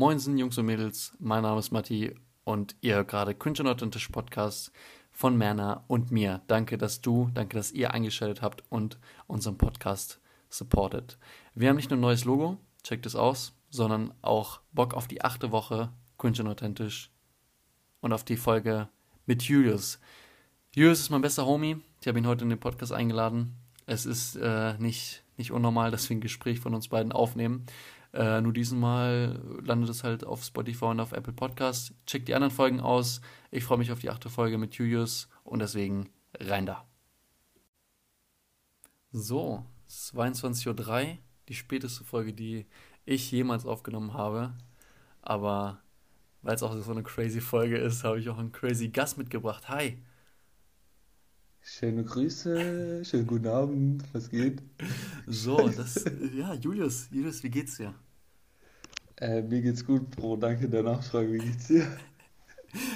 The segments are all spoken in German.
Moinsen, Jungs und Mädels, mein Name ist Matti und ihr hört gerade Cringe Authentisch Podcast von Merna und mir. Danke, dass du, danke, dass ihr eingeschaltet habt und unseren Podcast supportet. Wir haben nicht nur ein neues Logo, checkt es aus, sondern auch Bock auf die achte Woche Cringe Authentisch und auf die Folge mit Julius. Julius ist mein bester Homie. Ich habe ihn heute in den Podcast eingeladen. Es ist äh, nicht, nicht unnormal, dass wir ein Gespräch von uns beiden aufnehmen. Äh, nur diesmal landet es halt auf Spotify und auf Apple Podcasts. Checkt die anderen Folgen aus. Ich freue mich auf die achte Folge mit Julius und deswegen rein da. So, 22.03 Uhr, die späteste Folge, die ich jemals aufgenommen habe. Aber weil es auch so eine crazy Folge ist, habe ich auch einen crazy Gast mitgebracht. Hi! Schöne Grüße, schönen guten Abend, was geht? So, das, ja, Julius, Julius, wie geht's dir? Äh, mir geht's gut, Bro, danke der Nachfrage, wie geht's dir?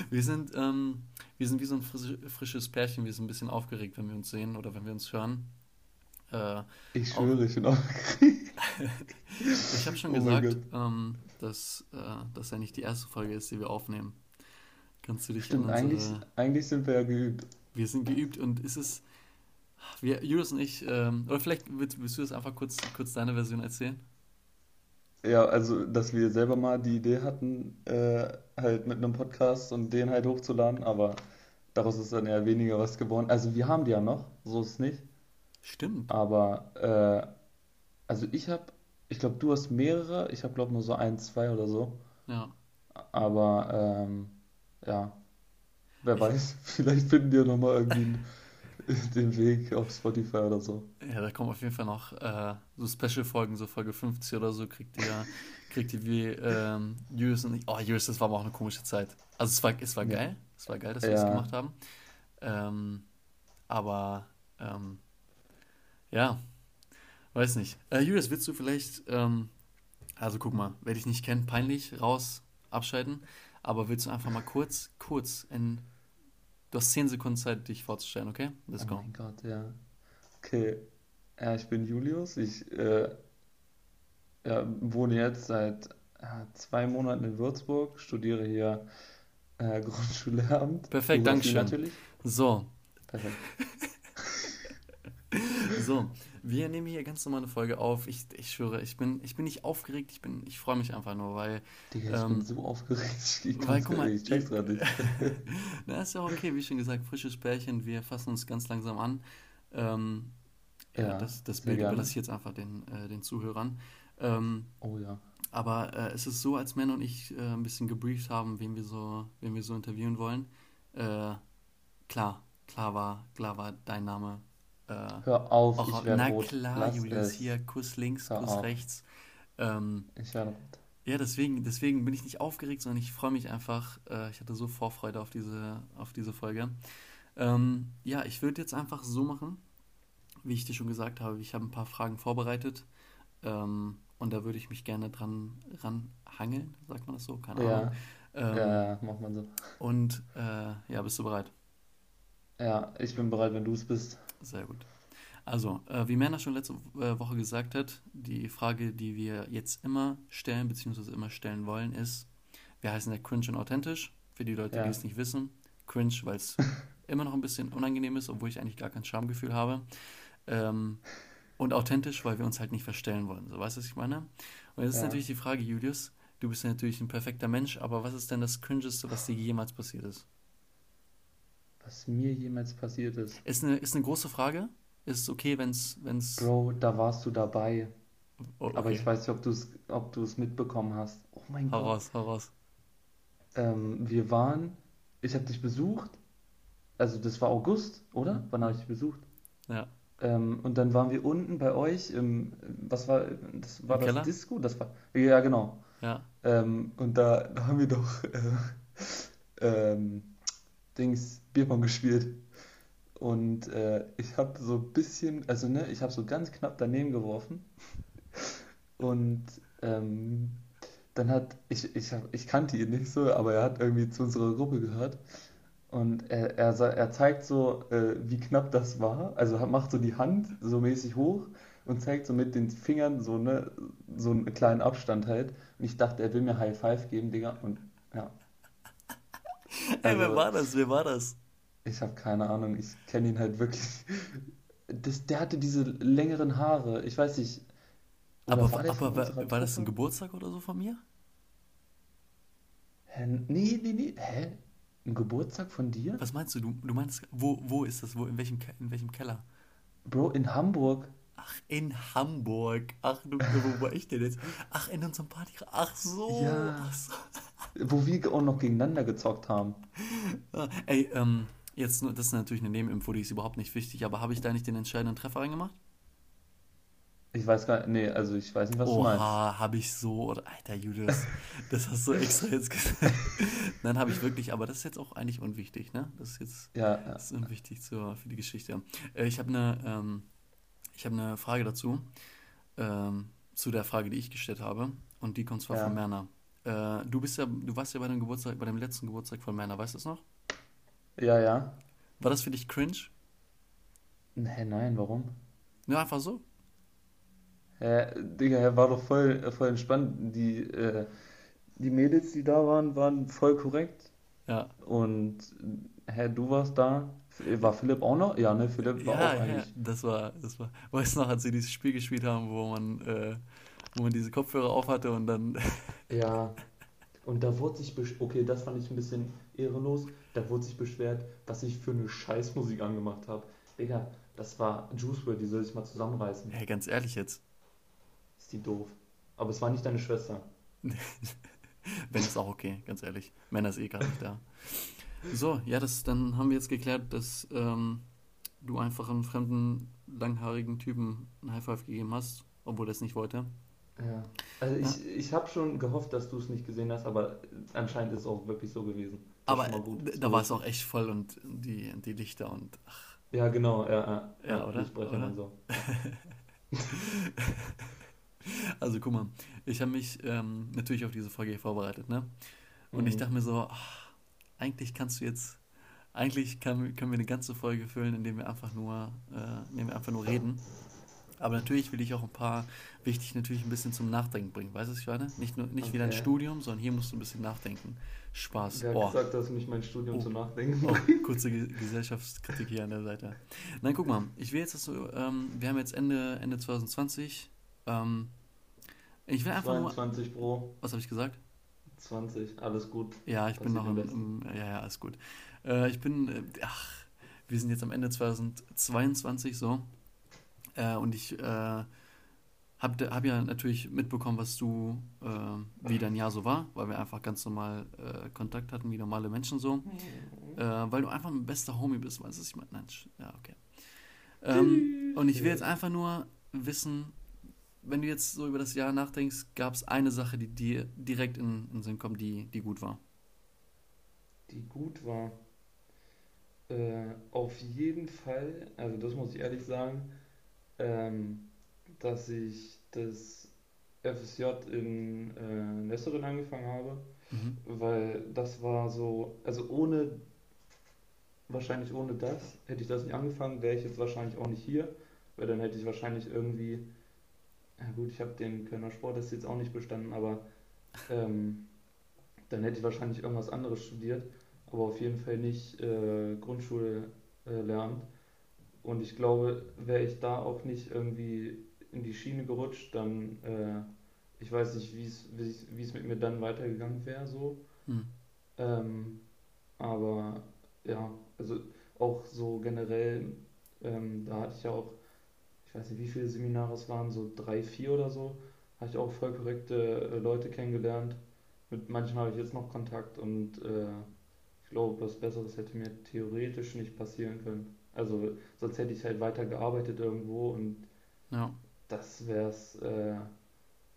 Wir sind, ähm, wir sind wie so ein frisches Pärchen, wir sind ein bisschen aufgeregt, wenn wir uns sehen oder wenn wir uns hören. Äh, ich schwöre, ich bin aufgeregt. ich habe schon oh gesagt, ähm, dass äh, das ja nicht die erste Folge ist, die wir aufnehmen. Kannst du dich Stimmt, unsere... eigentlich, eigentlich sind wir ja geübt. Wir sind geübt und ist es. Wir, Julius und ich, ähm, oder vielleicht willst, willst, du das einfach kurz, kurz deine Version erzählen? Ja, also, dass wir selber mal die Idee hatten, äh, halt mit einem Podcast und den halt hochzuladen, aber daraus ist dann eher weniger was geworden. Also, wir haben die ja noch, so ist es nicht. Stimmt. Aber, äh, also ich habe, ich glaube, du hast mehrere, ich habe, glaube nur so ein, zwei oder so. Ja. Aber, ähm, ja, Wer weiß, vielleicht finden die ja nochmal irgendwie den Weg auf Spotify oder so. Ja, da kommen auf jeden Fall noch äh, so Special-Folgen, so Folge 50 oder so, kriegt ihr, kriegt ihr wie ähm, Julius und ich. Oh, Julius, das war aber auch eine komische Zeit. Also es war, es war geil, es war geil, dass wir ja. das gemacht haben. Ähm, aber ähm, ja, weiß nicht. Äh, Julius, willst du vielleicht, ähm, also guck mal, wer dich nicht kennt, peinlich raus abschalten, aber willst du einfach mal kurz, kurz in Du hast 10 Sekunden Zeit, dich vorzustellen, okay? Let's oh go. Oh mein Gott, ja. Okay. Ja, ich bin Julius. Ich äh, ja, wohne jetzt seit ja, zwei Monaten in Würzburg, studiere hier äh, Grundschullehramt. Perfekt, danke schön. Natürlich. So. Perfekt. so, wir nehmen hier ganz normal eine Folge auf. Ich, ich schwöre, ich bin, ich bin nicht aufgeregt, ich, bin, ich freue mich einfach nur, weil. Digga, ich ähm, bin so aufgeregt. Ich, weil, guck mal, ich check's gerade nicht. Na, ist ja okay, wie schon gesagt, frisches Pärchen, wir fassen uns ganz langsam an. Ähm, ja, das, das Bild überlasse ich jetzt einfach den, äh, den Zuhörern. Ähm, oh ja. Aber äh, es ist so, als Männer und ich äh, ein bisschen gebrieft haben, wen wir so, wen wir so interviewen wollen. Äh, klar, klar war, klar war dein Name äh, Hör auf, auch, ich Na rot. klar, Lass Julius, es. hier Kuss links, Hör Kuss auf. rechts. Ähm, ich werde rot. Ja, deswegen, deswegen bin ich nicht aufgeregt, sondern ich freue mich einfach. Äh, ich hatte so Vorfreude auf diese, auf diese Folge. Ähm, ja, ich würde jetzt einfach so machen, wie ich dir schon gesagt habe. Ich habe ein paar Fragen vorbereitet. Ähm, und da würde ich mich gerne dran ranhangeln, sagt man das so? Keine ja. Ahnung. Ähm, ja, macht man so. Und äh, ja, bist du bereit? Ja, ich bin bereit, wenn du es bist. Sehr gut. Also, äh, wie Männer schon letzte äh, Woche gesagt hat, die Frage, die wir jetzt immer stellen, beziehungsweise immer stellen wollen, ist, wir heißen ja cringe und authentisch. Für die Leute, ja. die es nicht wissen. Cringe, weil es immer noch ein bisschen unangenehm ist, obwohl ich eigentlich gar kein Schamgefühl habe. Ähm, und authentisch, weil wir uns halt nicht verstellen wollen. So, weißt du, was ich meine? Und jetzt ja. ist natürlich die Frage, Julius, du bist ja natürlich ein perfekter Mensch, aber was ist denn das Cringeste, was dir jemals passiert ist? Was mir jemals passiert ist. Ist eine, ist eine große Frage. Ist es okay, wenn es. Bro, da warst du dabei. Oh, okay. Aber ich weiß nicht, ob du es ob mitbekommen hast. Oh mein hau Gott. Raus, hau raus. Ähm, wir waren. Ich habe dich besucht. Also, das war August, oder? Mhm. Wann habe ich dich besucht? Ja. Ähm, und dann waren wir unten bei euch im. Was war. Das war Im das Keller? Disco? Das war. Ja, genau. Ja. Ähm, und da, da haben wir doch. Äh, ähm, Dings Bierpong gespielt. Und äh, ich habe so ein bisschen, also ne, ich habe so ganz knapp daneben geworfen. Und ähm, dann hat, ich, ich, ich kannte ihn nicht so, aber er hat irgendwie zu unserer Gruppe gehört. Und er, er, er zeigt so, äh, wie knapp das war. Also macht so die Hand so mäßig hoch und zeigt so mit den Fingern so, ne, so einen kleinen Abstand halt. Und ich dachte, er will mir High Five geben, Digga. Und ja. Ey, wer Also, war das? Wer war das? ich habe keine Ahnung. Ich kenne ihn halt wirklich. Das, der hatte diese längeren Haare. Ich weiß nicht. Aber, war aber war, war das ein? Geburtstag oder so von mir? Hä? Nee, nee, nee. Hä? Ein Geburtstag von dir? Was meinst du? Du, du meinst, wo, wo ist das? Wo, in welchem, in welchem Keller? Bro, in Hamburg. Ach, in Hamburg. Ach, du, wo war ich denn jetzt? Ach, in unserem Party. Ach so. Ja. Ach so. Wo wir auch noch gegeneinander gezockt haben. Ah, Ey, ähm, jetzt nur, das ist natürlich eine Nebeninfo, die ist überhaupt nicht wichtig, aber habe ich da nicht den entscheidenden Treffer reingemacht? Ich weiß gar nicht. Nee, also ich weiß nicht, was du meinst. Oha, habe ich so, oder, Alter Judas, das hast du extra jetzt gesagt. Nein, habe ich wirklich, aber das ist jetzt auch eigentlich unwichtig, ne? Das ist jetzt, Ja, ja. ist unwichtig zur, für die Geschichte. Äh, ich habe eine, ähm, ich habe eine Frage dazu, ähm, zu der Frage, die ich gestellt habe, und die kommt zwar von Ja. Merner. Äh, du bist ja, du warst ja bei dem Geburtstag, bei dem letzten Geburtstag von Merner, weißt du das noch? Ja, ja. War das für dich cringe? Hä, nein, warum? Ja, einfach so. Hä, Digga, er war doch voll, voll entspannt. Die, äh, die Mädels, die da waren, waren voll korrekt. Ja. Und, hä, du warst da. War Philipp auch noch? Ja, ne, Philipp war Ja, auch ja, eigentlich. das war, das war, weißt du noch, als sie dieses Spiel gespielt haben, wo man, äh, wo man diese Kopfhörer auf hatte und dann, Ja. Und da wurde sich besch okay, das fand ich ein bisschen ehrenlos. Da wurde sich beschwert, was ich für eine Scheißmusik angemacht habe. Digga, das war Juice WRLD, die soll sich mal zusammenreißen. hey, ganz ehrlich jetzt, Ist die doof. Aber es war nicht deine Schwester. wenn ist auch okay, ganz ehrlich. Männer ist eh gar nicht da. So, ja, das, dann haben wir jetzt geklärt, dass ähm, du einfach einem fremden, langhaarigen Typen ein High Five gegeben hast, obwohl er es nicht wollte. Ja. Also ich, ich habe schon gehofft, dass du es nicht gesehen hast, aber anscheinend ist es auch wirklich so gewesen. Das Aber da war es auch echt voll und die, die Lichter und ach, Ja, genau, ja, ja. Ja, oder? Oder? und so. Also guck mal, ich habe mich ähm, natürlich auf diese Folge hier vorbereitet, ne? Und ich Mhm. dachte mir so, ach, eigentlich kannst du jetzt, eigentlich kann, können wir eine ganze Folge füllen, indem wir einfach nur, äh, indem wir einfach nur reden. Aber natürlich will ich auch ein paar, wichtig natürlich ein bisschen zum Nachdenken bringen. Weißt du, was ich meine? Nicht nur, nicht wie dein Okay. Studium, sondern hier musst du ein bisschen nachdenken. Spaß. Wer hat Oh, gesagt, dass mich mein Studium Oh. zum Nachdenken oh, kurze Ge Gesellschaftskritik hier an der Seite. Nein, guck mal, ich will jetzt, dass du, ähm, wir haben jetzt Ende, Ende 2020, ähm, ich will einfach nur, 22 Pro, was habe ich gesagt? 20, alles gut. Ja, ich bin Passiert noch im, im ja, ja, alles gut. Äh, ich bin, äh, ach, wir sind jetzt am Ende 2022 so. Äh, und ich äh, habe hab ja natürlich mitbekommen, was du, äh, wie dein Jahr so war, weil wir einfach ganz normal äh, Kontakt hatten, wie normale Menschen so. Äh, weil du einfach mein bester Homie bist, weißt du, ich meine? Nein, ja, okay. Ähm, und ich will jetzt einfach nur wissen, wenn du jetzt so über das Jahr nachdenkst, gab es eine Sache, die dir direkt in, in den Sinn kommt, die, die gut war. Die gut war. Äh, auf jeden Fall, also das muss ich ehrlich sagen, ähm, dass ich das FSJ in äh, Nesserin angefangen habe, Mhm. weil das war so, also ohne, wahrscheinlich ohne das, hätte ich das nicht angefangen, wäre ich jetzt wahrscheinlich auch nicht hier, weil dann hätte ich wahrscheinlich irgendwie, ja gut, ich habe den Kölner Sport das jetzt auch nicht bestanden, aber ähm, dann hätte ich wahrscheinlich irgendwas anderes studiert, aber auf jeden Fall nicht äh, Grundschule äh. Und ich glaube, wäre ich da auch nicht irgendwie in die Schiene gerutscht, dann, äh, ich weiß nicht, wie es mit mir dann weitergegangen wäre, so. Mhm. Ähm, aber ja, also auch so generell, ähm, da hatte ich ja auch, ich weiß nicht, wie viele Seminare es waren, so drei, vier oder so, habe ich auch voll korrekte äh, Leute kennengelernt. Mit manchen habe ich jetzt noch Kontakt und äh, ich glaube, was Besseres hätte mir theoretisch nicht passieren können. Also sonst hätte ich halt weiter gearbeitet irgendwo und Ja. das wäre es, äh,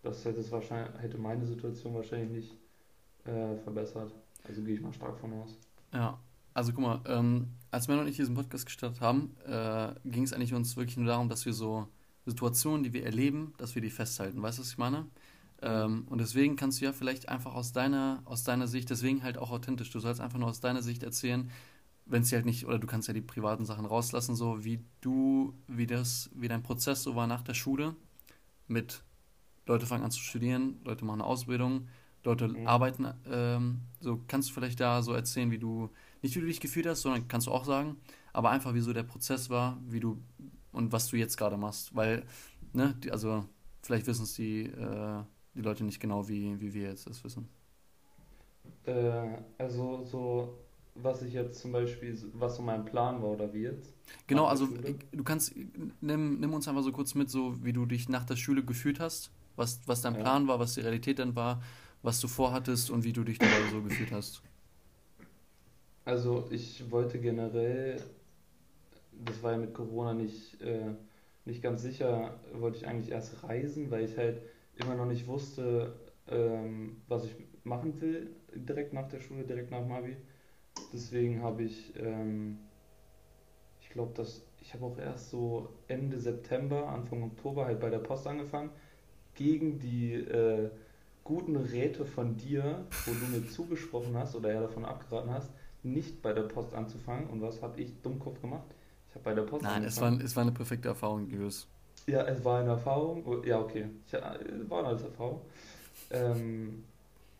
das hätte es wahrscheinlich, hätte meine Situation wahrscheinlich nicht äh, verbessert. Also gehe ich mal stark von aus. Ja, also guck mal, ähm, als Mel und ich diesen Podcast gestartet haben, äh, ging es eigentlich uns wirklich nur darum, dass wir so Situationen, die wir erleben, dass wir die festhalten. Weißt du, was ich meine? Ähm, und deswegen kannst du ja vielleicht einfach aus deiner, aus deiner Sicht, deswegen halt auch authentisch, du sollst einfach nur aus deiner Sicht erzählen, wenn sie halt nicht, oder du kannst ja die privaten Sachen rauslassen, so wie du, wie das, wie dein Prozess so war nach der Schule, mit Leute fangen an zu studieren, Leute machen eine Ausbildung, Leute mhm. arbeiten, ähm, so kannst du vielleicht da so erzählen, wie du, nicht wie du dich gefühlt hast, sondern kannst du auch sagen, aber einfach wie so der Prozess war, wie du und was du jetzt gerade machst, weil, ne, die, also vielleicht wissen es die, äh, die Leute nicht genau, wie, wie wir jetzt das wissen. Äh, also so, was ich jetzt zum Beispiel, was so mein Plan war oder wie jetzt. Genau, also du kannst, nimm, nimm uns einfach so kurz mit, so wie du dich nach der Schule gefühlt hast, was, was dein ja. Plan war, was die Realität dann war, was du vorhattest und wie du dich dabei so gefühlt hast. Also ich wollte generell, das war ja mit Corona nicht, äh, nicht ganz sicher, wollte ich eigentlich erst reisen, weil ich halt immer noch nicht wusste, ähm, was ich machen will, direkt nach der Schule, direkt nach Mavi. Deswegen habe ich, ähm, ich glaube, dass ich habe auch erst so Ende September, Anfang Oktober halt bei der Post angefangen, gegen die äh, guten Räte von dir, wo du mir zugesprochen hast oder ja davon abgeraten hast, nicht bei der Post anzufangen. Und was habe ich Dummkopf gemacht? Ich habe bei der Post Nein, es war, es war eine perfekte Erfahrung, Julius. Ja, es war eine Erfahrung. Ja, okay. Ich, es war eine Erfahrung. Ähm,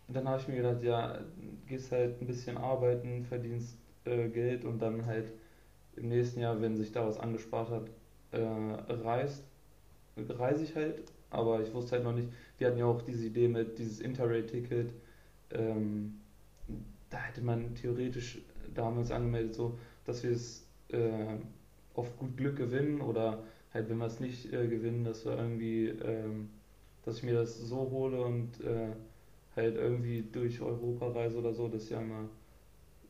dann habe ich mir gedacht, ja, gehst halt ein bisschen arbeiten, verdienst äh, Geld und dann halt im nächsten Jahr, wenn sich da was angespart hat, äh, reist, reise ich halt. Aber ich wusste halt noch nicht, wir hatten ja auch diese Idee mit dieses Interrail-Ticket. Ähm, da hätte man theoretisch damals angemeldet, so, dass wir es äh, auf gut Glück gewinnen oder halt, wenn wir es nicht äh, gewinnen, dass wir irgendwie, ähm, dass ich mir das so hole und äh, halt irgendwie durch Europa reise oder so. Das ist ja immer,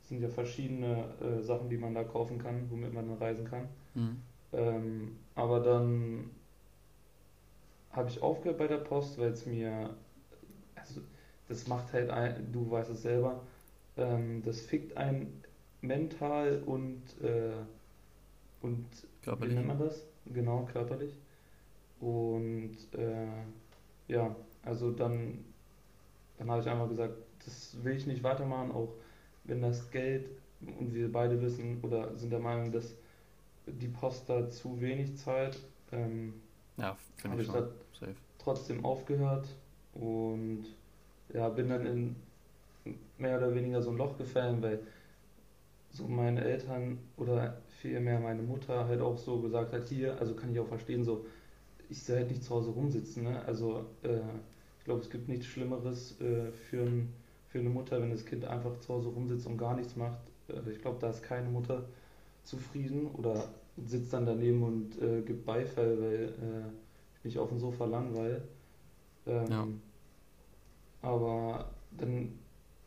sind ja verschiedene äh, Sachen, die man da kaufen kann, womit man dann reisen kann. Mhm. Ähm, aber dann habe ich aufgehört bei der Post, weil es mir, also das macht halt, ein, du weißt es selber, ähm, das fickt einen mental und, äh, und körperlich. wie nennt man das? Genau, körperlich. Und äh, ja, also dann dann habe ich einfach gesagt, das will ich nicht weitermachen, auch wenn das Geld, und wir beide wissen oder sind der Meinung, dass die Post da zu wenig zahlt. Ähm, ja, finde ich, ich Safe. trotzdem aufgehört und ja, bin dann in mehr oder weniger so ein Loch gefallen, weil so meine Eltern oder vielmehr meine Mutter halt auch so gesagt hat, hier, also kann ich auch verstehen, so, ich soll halt nicht zu Hause rumsitzen, ne? Also äh, glaube, es gibt nichts Schlimmeres äh, für, ein, für eine Mutter, wenn das Kind einfach zu Hause rumsitzt und gar nichts macht. Äh, ich glaube, da ist keine Mutter zufrieden oder sitzt dann daneben und äh, gibt Beifall, weil äh, ich mich auf dem Sofa langweile. Ähm, ja. Aber dann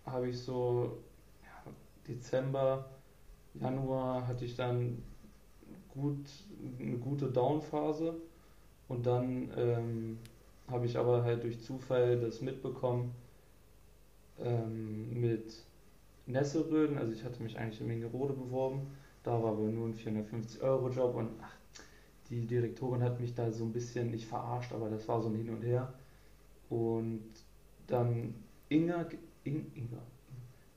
habe ich so ja, Dezember, Januar hatte ich dann gut, eine gute Downphase und dann ähm, habe ich aber halt durch Zufall das mitbekommen ähm, mit Nesselröden. Also ich hatte mich eigentlich in Mingerode beworben, da war aber nur ein 450-Euro-Job und ach, die Direktorin hat mich da so ein bisschen nicht verarscht, aber das war so ein Hin und Her. Und dann Inga, In, Inga,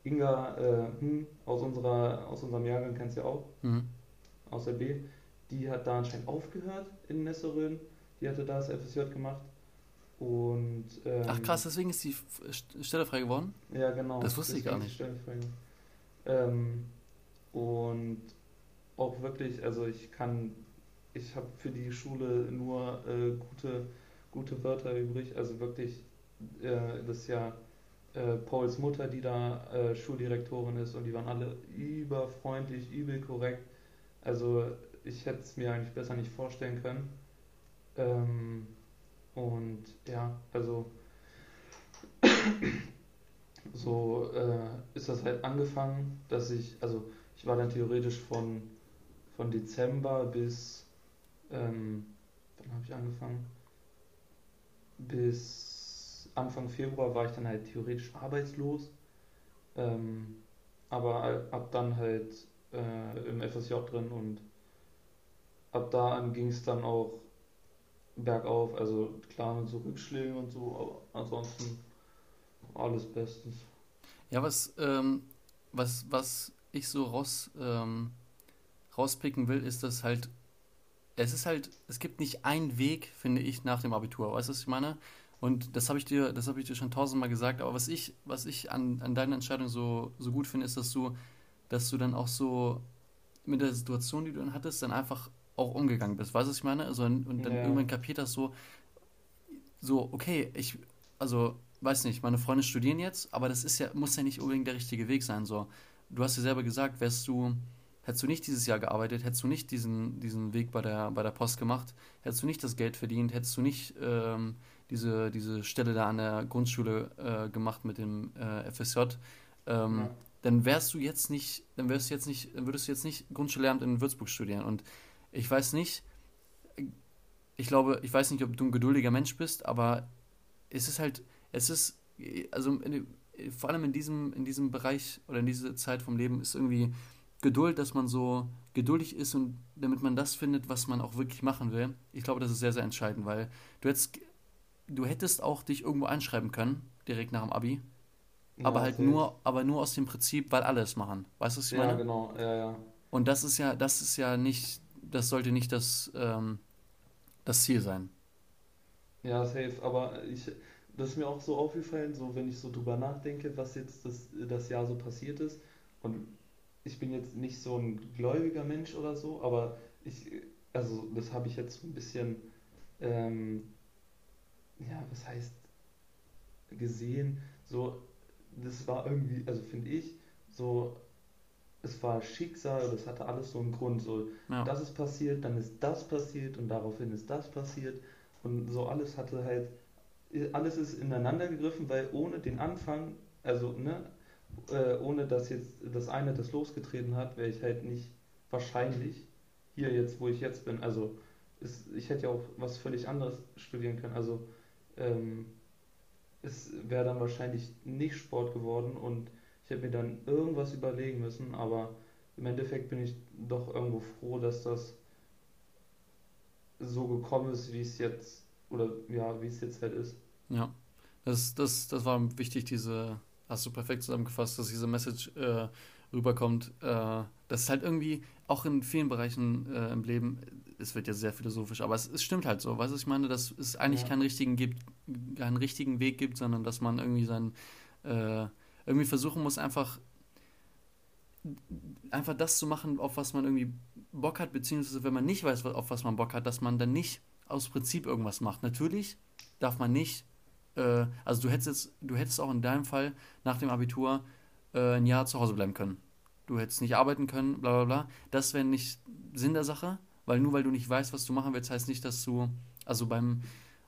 Inga äh, hm, aus, unserer, aus unserem Jahrgang kennst du ja auch, mhm. aus der B, die hat da anscheinend aufgehört in Nesselröden. Die hatte da das FSJ gemacht und, ähm, Ach krass, deswegen ist die Stelle frei geworden? Ja, genau. Das wusste ich gar nicht. Ähm, und auch wirklich, also ich kann, ich habe für die Schule nur äh, gute, gute Wörter übrig. Also wirklich, äh, das ist ja äh, Pauls Mutter, die da äh, Schuldirektorin ist und die waren alle überfreundlich, übel korrekt. Also ich hätte es mir eigentlich besser nicht vorstellen können. Ähm, und ja, also so äh, ist das halt angefangen, dass ich, also ich war dann theoretisch von, von Dezember bis, ähm, wann habe ich angefangen? Bis Anfang Februar war ich dann halt theoretisch arbeitslos. Ähm, aber ab dann halt äh, im FSJ drin und ab da an ging es dann auch bergauf. Also klar mit so Rückschlägen und so, aber ansonsten alles bestens. Ja, was, ähm, was, was ich so raus, ähm, rauspicken will, ist, dass halt, es ist halt, es gibt nicht einen Weg, finde ich, nach dem Abitur. Weißt du, was ich meine? Und das habe ich dir, das habe ich dir schon tausendmal gesagt, aber was ich, was ich an, an deiner Entscheidung so, so gut finde, ist, dass du, dass du dann auch so mit der Situation, die du dann hattest, dann einfach auch umgegangen bist. Weißt du, was ich meine? Also, und dann Ja. irgendwann kapiert das so, so, okay, ich, also, weiß nicht, meine Freunde studieren jetzt, aber das ist ja, muss ja nicht unbedingt der richtige Weg sein. So, du hast ja selber gesagt, wärst du, hättest du nicht dieses Jahr gearbeitet, hättest du nicht diesen, diesen Weg bei der, bei der Post gemacht, hättest du nicht das Geld verdient, hättest du nicht ähm, diese, diese Stelle da an der Grundschule äh, gemacht mit dem äh, FSJ, ähm, Ja. dann wärst du jetzt nicht, dann wärst du jetzt nicht, dann würdest du jetzt nicht Grundschullehramt in Würzburg studieren. Und ich weiß nicht, ich glaube, ich weiß nicht, ob du ein geduldiger Mensch bist, aber es ist halt, es ist, also in, vor allem in diesem, in diesem Bereich oder in dieser Zeit vom Leben ist irgendwie Geduld, dass man so geduldig ist und damit man das findet, was man auch wirklich machen will. Ich glaube, das ist sehr, sehr entscheidend, weil du hättest, du hättest auch dich irgendwo einschreiben können, direkt nach dem Abi, aber Ja, halt safe. nur, aber nur aus dem Prinzip, weil alle es machen. Weißt du, was ich Ja, meine? genau, ja, ja. Und das ist ja, das ist ja nicht, das sollte nicht das, ähm, das Ziel sein. Ja, safe, aber ich, das ist mir auch so aufgefallen, so wenn ich so drüber nachdenke, was jetzt das, das Jahr so passiert ist. Und ich bin jetzt nicht so ein gläubiger Mensch oder so, aber ich, also das habe ich jetzt ein bisschen, ähm, ja, was heißt gesehen, so, das war irgendwie, also finde ich, so, es war Schicksal, das hatte alles so einen Grund, so, Ja, das ist passiert, dann ist das passiert und daraufhin ist das passiert und so alles hatte halt, alles ist ineinander gegriffen, weil ohne den Anfang, also ne, äh, ohne dass jetzt das eine das losgetreten hat, wäre ich halt nicht wahrscheinlich hier jetzt, wo ich jetzt bin. Also ist, ich hätte ja auch was völlig anderes studieren können. Also ähm, es wäre dann wahrscheinlich nicht Sport geworden und ich hätte mir dann irgendwas überlegen müssen, aber im Endeffekt bin ich doch irgendwo froh, dass das so gekommen ist, wie es jetzt, oder ja, wie es jetzt halt ist. ja. Das, das, das war wichtig, diese, hast du perfekt zusammengefasst, dass diese Message äh, rüberkommt. Äh, das ist halt irgendwie auch in vielen Bereichen äh, im Leben, es wird ja sehr philosophisch, aber es, es stimmt halt so. Weißt du, was ich meine, dass es eigentlich Ja. keinen richtigen gibt, keinen richtigen Weg gibt, sondern dass man irgendwie sein, äh, irgendwie versuchen muss, einfach einfach das zu machen, auf was man irgendwie Bock hat, beziehungsweise wenn man nicht weiß, auf was man Bock hat, dass man dann nicht aus Prinzip irgendwas macht. Natürlich darf man nicht, äh, also du hättest jetzt, du hättest auch in deinem Fall nach dem Abitur äh, ein Jahr zu Hause bleiben können. Du hättest nicht arbeiten können, bla bla bla. Das wäre nicht Sinn der Sache, weil nur weil du nicht weißt, was du machen willst, heißt nicht, dass du, also beim,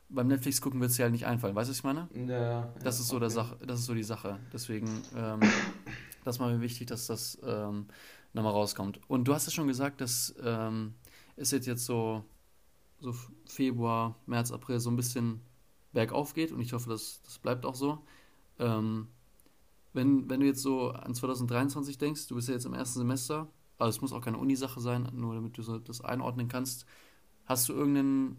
beim Netflix gucken wird es dir halt nicht einfallen. Weißt du, was ich meine? Ja, Das ja, ist so der okay. Sache, das ist so die Sache. Deswegen, ähm, das war mir wichtig, dass das ähm, nochmal rauskommt. Und du hast ja schon gesagt, dass ähm, es jetzt, jetzt so, so Februar, März, April so ein bisschen bergauf geht und ich hoffe, das, das bleibt auch so. Ähm, wenn, wenn du jetzt so an 2023 denkst, du bist ja jetzt im ersten Semester, also es muss auch keine Uni-Sache sein, nur damit du so das einordnen kannst. Hast du irgendeinen,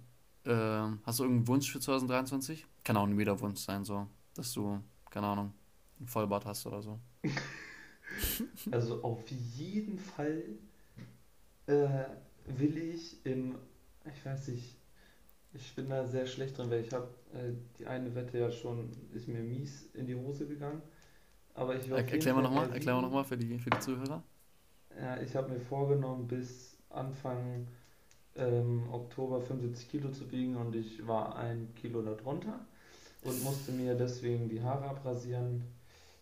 äh, hast du irgendeinen Wunsch für 2023? Kann auch ein wieder Wunsch sein, so, dass du, keine Ahnung, ein Vollbart hast oder so. Also auf jeden Fall äh, will ich im, ich weiß nicht, ich bin da sehr schlecht drin, weil ich habe äh, die eine Wette ja schon, ist mir mies in die Hose gegangen. Aber ich will Er, erklär mal nochmal, erklär mal nochmal für die, für die Zuhörer. Ja, ich habe mir vorgenommen, bis Anfang ähm, Oktober 75 Kilo zu wiegen und ich war ein Kilo darunter und musste mir deswegen die Haare abrasieren.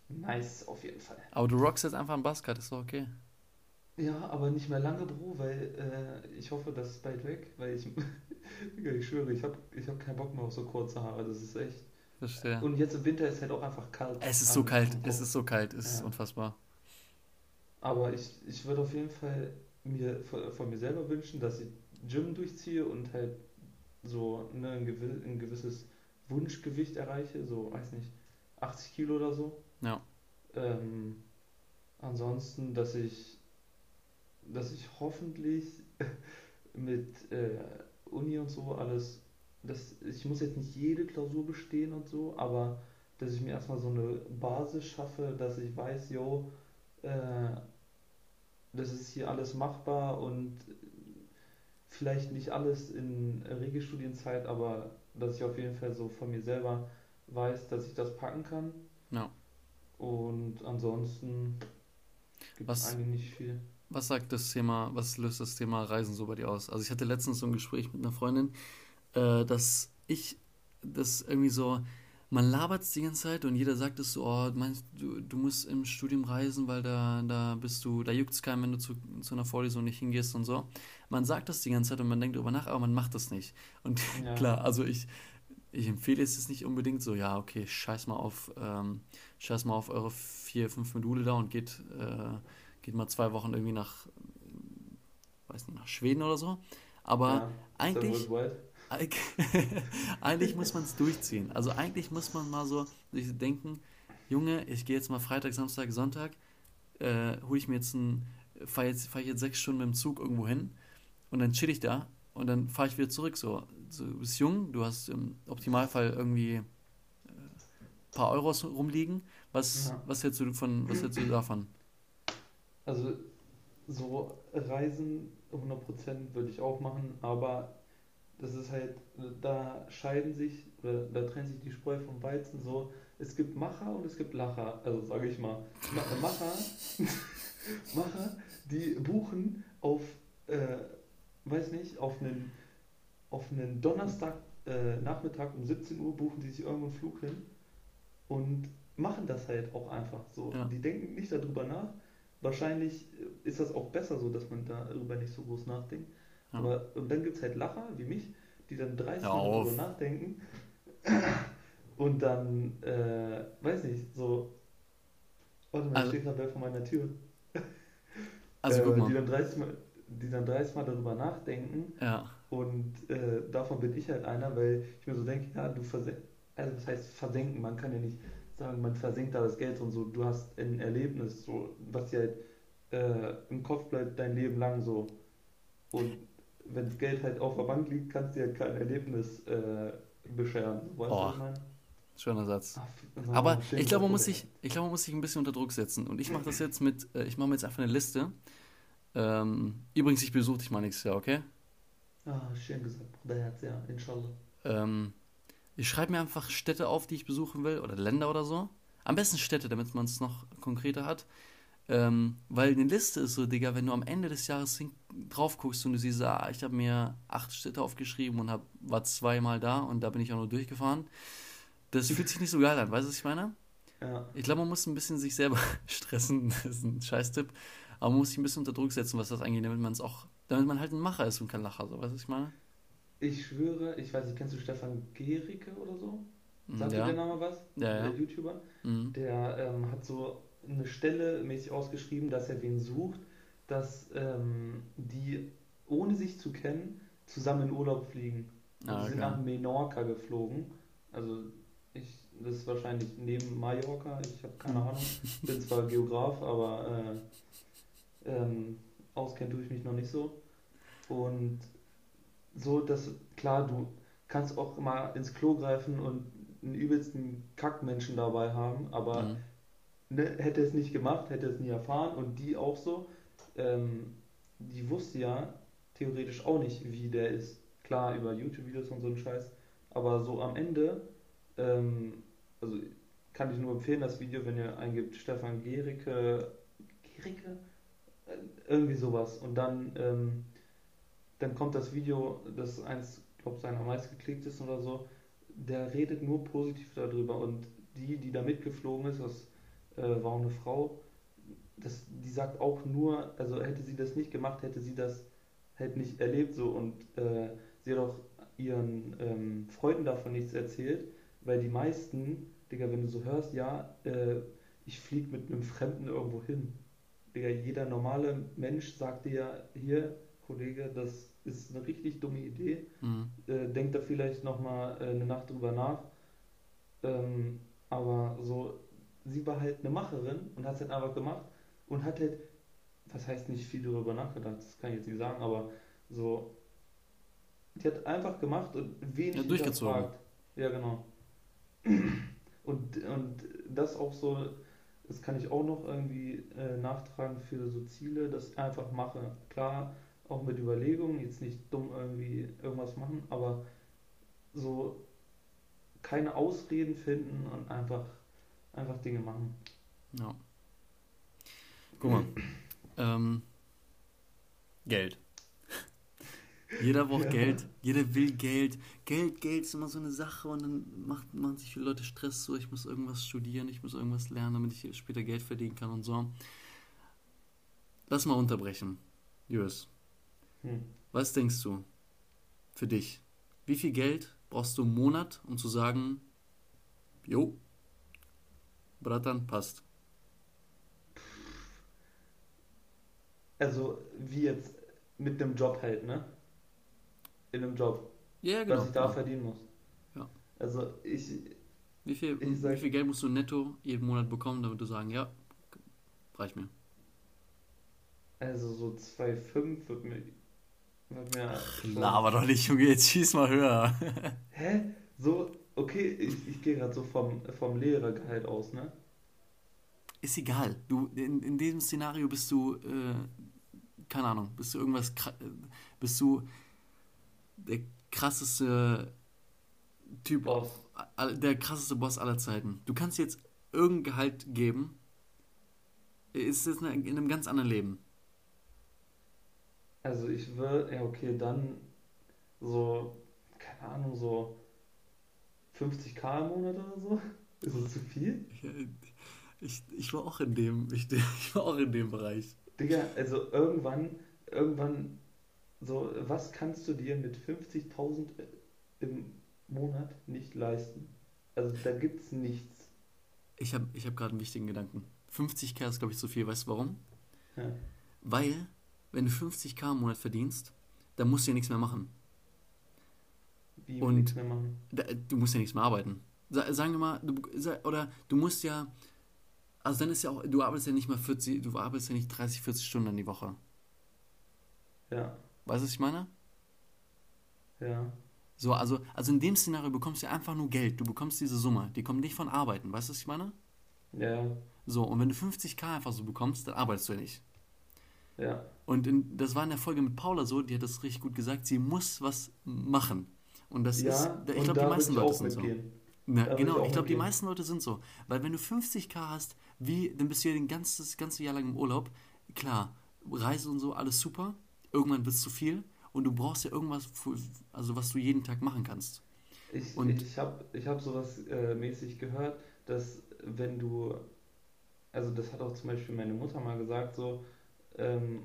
Nice, auf jeden Fall. Aber du rockst jetzt einfach einen Buzzcut, ist doch okay. Ja, aber nicht mehr lange, Bro, weil äh, ich hoffe, das ist bald weg, weil ich, ich schwöre, ich habe ich hab keinen Bock mehr auf so kurze Haare, das ist echt. Verstehe. Und jetzt im Winter ist halt auch einfach kalt. Es ist so kalt, es ist so kalt, es ist Ja. unfassbar. Aber ich, ich würde auf jeden Fall mir von, von mir selber wünschen, dass ich Gym durchziehe und halt so ne, ein, gewi ein gewisses Wunschgewicht erreiche, so, weiß nicht, 80 Kilo oder so. Ja. Ähm, ansonsten, dass ich, dass ich hoffentlich mit äh, Uni und so alles, dass ich muss jetzt nicht jede Klausur bestehen und so, aber dass ich mir erstmal so eine Basis schaffe, dass ich weiß, yo, äh, das ist hier alles machbar und vielleicht nicht alles in Regelstudienzeit, aber dass ich auf jeden Fall so von mir selber weiß, dass ich das packen kann. Ja. Und ansonsten gibt es eigentlich nicht viel. was sagt das Thema, was löst das Thema Reisen so bei dir aus? Also ich hatte letztens so ein Gespräch mit einer Freundin, äh, dass ich das irgendwie so, man labert es die ganze Zeit und jeder sagt es so, oh, meinst du, du musst im Studium reisen, weil da, da bist du, da juckt es keinen, wenn du zu, zu einer Vorlesung nicht hingehst und so. Man sagt das die ganze Zeit und man denkt darüber nach, aber man macht das nicht. Und Ja, klar, also ich, ich empfehle es jetzt nicht unbedingt so, ja, okay, scheiß mal auf, ähm, scheiß mal auf eure vier, fünf Module da und geht, äh, geht mal zwei Wochen irgendwie nach, weiß nicht, nach Schweden oder so. Aber ja, eigentlich, Eigentlich muss man es durchziehen. Also eigentlich muss man mal so sich denken, Junge, ich gehe jetzt mal Freitag, Samstag, Sonntag, äh, hole ich mir jetzt ein, fahre jetzt, fahr ich jetzt sechs Stunden mit dem Zug irgendwo hin und dann chill ich da und dann fahre ich wieder zurück. So, so, du bist jung, du hast im Optimalfall irgendwie ein paar Euros rumliegen. Was, Ja. was hältst du von, was hältst du davon? Also so Reisen 100% würde ich auch machen, aber das ist halt, da scheiden sich, oder da trennt sich die Spreu vom Weizen so. Es gibt Macher und es gibt Lacher, also sage ich mal. Ma- Macher, Macher, die buchen auf, äh, weiß nicht, auf einen, auf einen Donnerstag äh, Nachmittag um 17 Uhr buchen die sich irgendwo einen Flug hin und machen das halt auch einfach so. Ja. Die denken nicht darüber nach. Wahrscheinlich ist das auch besser so, dass man darüber nicht so groß nachdenkt. Ja. Aber und dann gibt es halt Lacher wie mich, die dann 30 Hör Minuten darüber nachdenken und dann, äh, weiß nicht, so, warte mal, Also- steht gerade vor meiner Tür. Also äh, Die dann 30 Mal, die dann 30 Mal darüber nachdenken Ja, und äh, davon bin ich halt einer, weil ich mir so denke, ja, du versenkst, also das heißt versenken, man kann ja nicht sagen, man versenkt da das Geld und so, du hast ein Erlebnis, so, was dir halt äh, im Kopf bleibt dein Leben lang so. Und wenn das Geld halt auf der Bank liegt, kannst du dir halt kein Erlebnis äh, bescheren. Weißt du, was ich meine? schöner Satz. Ach, Aber ich glaube, man muss sich, ich glaube, man muss sich ein bisschen unter Druck setzen. Und ich mache das jetzt mit, äh, ich mache mir jetzt einfach eine Liste. Ähm, übrigens, ich besuche dich mal nächstes Jahr, okay? Ah, schön gesagt, Bruderherz, ja, inshallah. Ähm, ich schreibe mir einfach Städte auf, die ich besuchen will, oder Länder oder so. Am besten Städte, damit man es noch konkreter hat. Ähm, weil eine Liste ist so, Digga, wenn du am Ende des Jahres hin- drauf guckst und du siehst, ah, ich habe mir acht Städte aufgeschrieben und hab, war zweimal da und da bin ich auch nur durchgefahren. Das fühlt sich nicht so geil an, weißt du, was ich meine? Ja, Ich glaube, man muss ein bisschen sich selber stressen. Das ist ein Scheißtipp. Aber man muss sich ein bisschen unter Druck setzen, was das angeht, damit man es auch, damit man halt ein Macher ist und kein Lacher. So, weißt du, was ich meine? ich schwöre, ich weiß nicht, kennst du Stefan Gericke oder so? Mm, Sagt dir Ja, der Name was? ja, Der ja. YouTuber? Mhm. Der ähm, hat so eine Stelle mäßig ausgeschrieben, dass er wen sucht, dass ähm, die, ohne sich zu kennen, zusammen in Urlaub fliegen. Ah, die sind okay. nach Menorca geflogen. Also ich, das ist wahrscheinlich neben Mallorca, ich habe keine Ahnung. Bin zwar Geograf, aber äh, ähm, auskennen tue ich mich noch nicht so. Und so, dass, klar, du kannst auch mal ins Klo greifen und einen übelsten Kackmenschen dabei haben, aber Mhm. ne, hätte es nicht gemacht, hätte es nie erfahren und die auch so, ähm, die wusste ja theoretisch auch nicht, wie der ist. Klar, über YouTube-Videos und so ein Scheiß, aber so am Ende, ähm, also kann ich nur empfehlen, das Video, wenn ihr eingibt, Stefan Gericke, Gericke? Äh, Irgendwie sowas und dann, ähm, dann kommt das Video, das eins, glaube sein am meisten geklickt ist oder so, der redet nur positiv darüber und die, die da mitgeflogen ist, das äh, war auch eine Frau, das, die sagt auch nur, also hätte sie das nicht gemacht, hätte sie das halt nicht erlebt so und äh, sie hat auch ihren ähm, Freunden davon nichts erzählt, weil die meisten, Digga, wenn du so hörst, ja, äh, ich fliege mit einem Fremden irgendwo hin. Digga, jeder normale Mensch sagt dir ja, hier, Kollege, das ist eine richtig dumme Idee Mhm. äh, denkt da vielleicht nochmal äh, eine Nacht drüber nach. Ähm, aber so, sie war halt eine Macherin und hat es halt einfach gemacht und hat halt, was heißt nicht viel darüber nachgedacht, das kann ich jetzt nicht sagen, aber so, die hat einfach gemacht und wenig Ja, durchgezogen. hinterfragt. Ja, genau. Und, und das auch so, das kann ich auch noch irgendwie äh, nachtragen für so Ziele, ich einfach mache. Klar, auch mit Überlegungen, jetzt nicht dumm irgendwie irgendwas machen, aber so keine Ausreden finden und einfach, einfach Dinge machen. Ja. Guck mal. ähm, Geld. Jeder braucht ja. Geld, jeder will Geld. Geld, Geld ist immer so eine Sache und dann macht, machen sich viele Leute Stress, so ich muss irgendwas studieren, ich muss irgendwas lernen, damit ich später Geld verdienen kann und so. Lass mal unterbrechen. Julius. Hm. Was denkst du für dich? Wie viel Geld brauchst du im Monat, um zu sagen, jo, Bratan, passt? Also, wie jetzt mit einem Job halt, ne? In einem Job. Ja, genau. Was ich da ja. verdienen muss. Ja. Also, ich. Wie viel, ich sag, wie viel Geld musst du netto jeden Monat bekommen, damit du sagen, ja, reicht mir? Also, so 2,5 wird mir. Wird mir Ach, laber doch nicht, Junge, jetzt schieß mal höher. Hä? So, okay, ich, ich gehe gerade so vom, vom Lehrergehalt aus, ne? Ist egal. Du, in, in diesem Szenario bist du, äh, keine Ahnung, bist du irgendwas, bist du der krasseste Typ, Boss. der krasseste Boss aller Zeiten. Du kannst jetzt irgendein Gehalt geben, ist jetzt in einem ganz anderen Leben. Also ich würde, ja okay, dann so, keine Ahnung, so 50k im Monat oder so? Ist das zu viel? Ich, ich war auch in dem, ich, ich war auch in dem Bereich. Digga, also irgendwann, irgendwann, so, was kannst du dir mit 50.000 im Monat nicht leisten? Also da gibt's nichts. Ich habe ich hab gerade einen wichtigen Gedanken. 50k ist, glaube ich, zu viel. Weißt du warum? Ja. Weil, wenn du 50k im Monat verdienst, dann musst du ja nichts mehr machen. Wie Und nichts mehr machen? Da, du musst ja nichts mehr arbeiten. Sagen wir mal, du, oder du musst ja, also dann ist ja auch, du arbeitest ja nicht mal 40, du arbeitest ja nicht 30, 40 Stunden in die Woche. Ja. Weißt du, was ich meine? Ja. So, also, also in dem Szenario bekommst du einfach nur Geld. Du bekommst diese Summe. Die kommt nicht von Arbeiten. Weißt du, was ich meine? Ja. So, und wenn du 50k einfach so bekommst, dann arbeitest du ja nicht. Ja. Und in, das war in der Folge mit Paula so, die hat das richtig gut gesagt, sie muss was machen. Und das ja, ist, ich glaube, die meisten Leute sind mitgehen. Na, genau, ich, ich glaube, die meisten Leute sind so. Weil wenn du 50k hast, wie, dann bist du ja den ganzen, das ganze Jahr lang im Urlaub. Klar, Reise und so, alles super. Irgendwann wird es zu viel. Und du brauchst ja irgendwas, für, also was du jeden Tag machen kannst. Ich, und ich habe ich hab sowas äh, mäßig gehört, dass wenn du, also das hat auch zum Beispiel meine Mutter mal gesagt, so, ähm,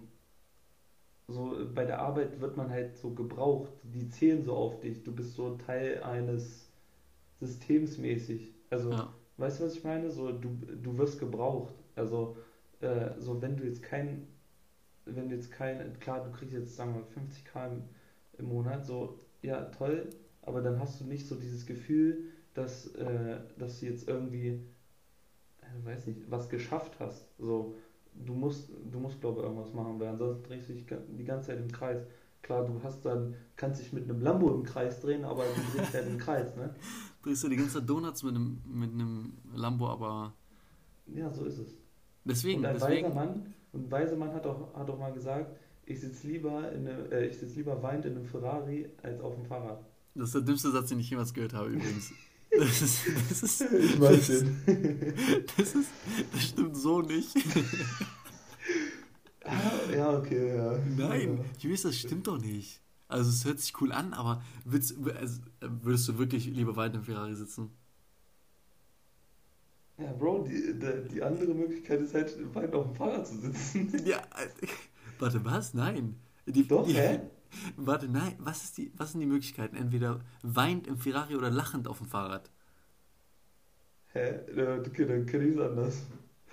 so bei der Arbeit wird man halt so gebraucht, die zählen so auf dich, du bist so Teil eines systemsmäßig. Also, ja. weißt du, was ich meine? So, du, du wirst gebraucht. Also, äh, so wenn du jetzt kein, wenn du jetzt kein, klar, du kriegst jetzt, sagen wir, 50k im, im Monat, so, ja, toll, aber dann hast du nicht so dieses Gefühl, dass, äh, dass du jetzt irgendwie, äh, weiß nicht, was geschafft hast. So, du musst, du musst, glaube ich, irgendwas machen, weil ansonsten drehst du dich die ganze Zeit im Kreis. Klar, du hast dann, kannst dich mit einem Lambo im Kreis drehen, aber du drehst halt im Kreis, ne? Drehst du die ganze Zeit Donuts mit einem, mit einem Lambo, aber. Ja, so ist es. Deswegen, und ein deswegen. Weiser Mann, und ein weiser Mann hat auch, hat auch mal gesagt, ich sitze lieber in äh, ich sitze lieber weint in einem Ferrari als auf dem Fahrrad. Das ist der dümmste Satz, den ich jemals gehört habe, übrigens. Das ist, das ist, ich weiß das. Das, ist, das stimmt so nicht. Ah, ja, okay, ja. Nein, ja. Julius, das stimmt doch nicht. Also es hört sich cool an, aber würdest, also, würdest du wirklich lieber weit im Ferrari sitzen? Ja, Bro, die, die, die andere Möglichkeit ist halt, weit auf dem Fahrrad zu sitzen. Ja, äh, warte, was? Nein. Die, Doch, die, hä? Warte, nein, was, ist die, was sind die Möglichkeiten? Entweder weint im Ferrari oder lachend auf dem Fahrrad. Hä? Okay, dann kenne ich es anders.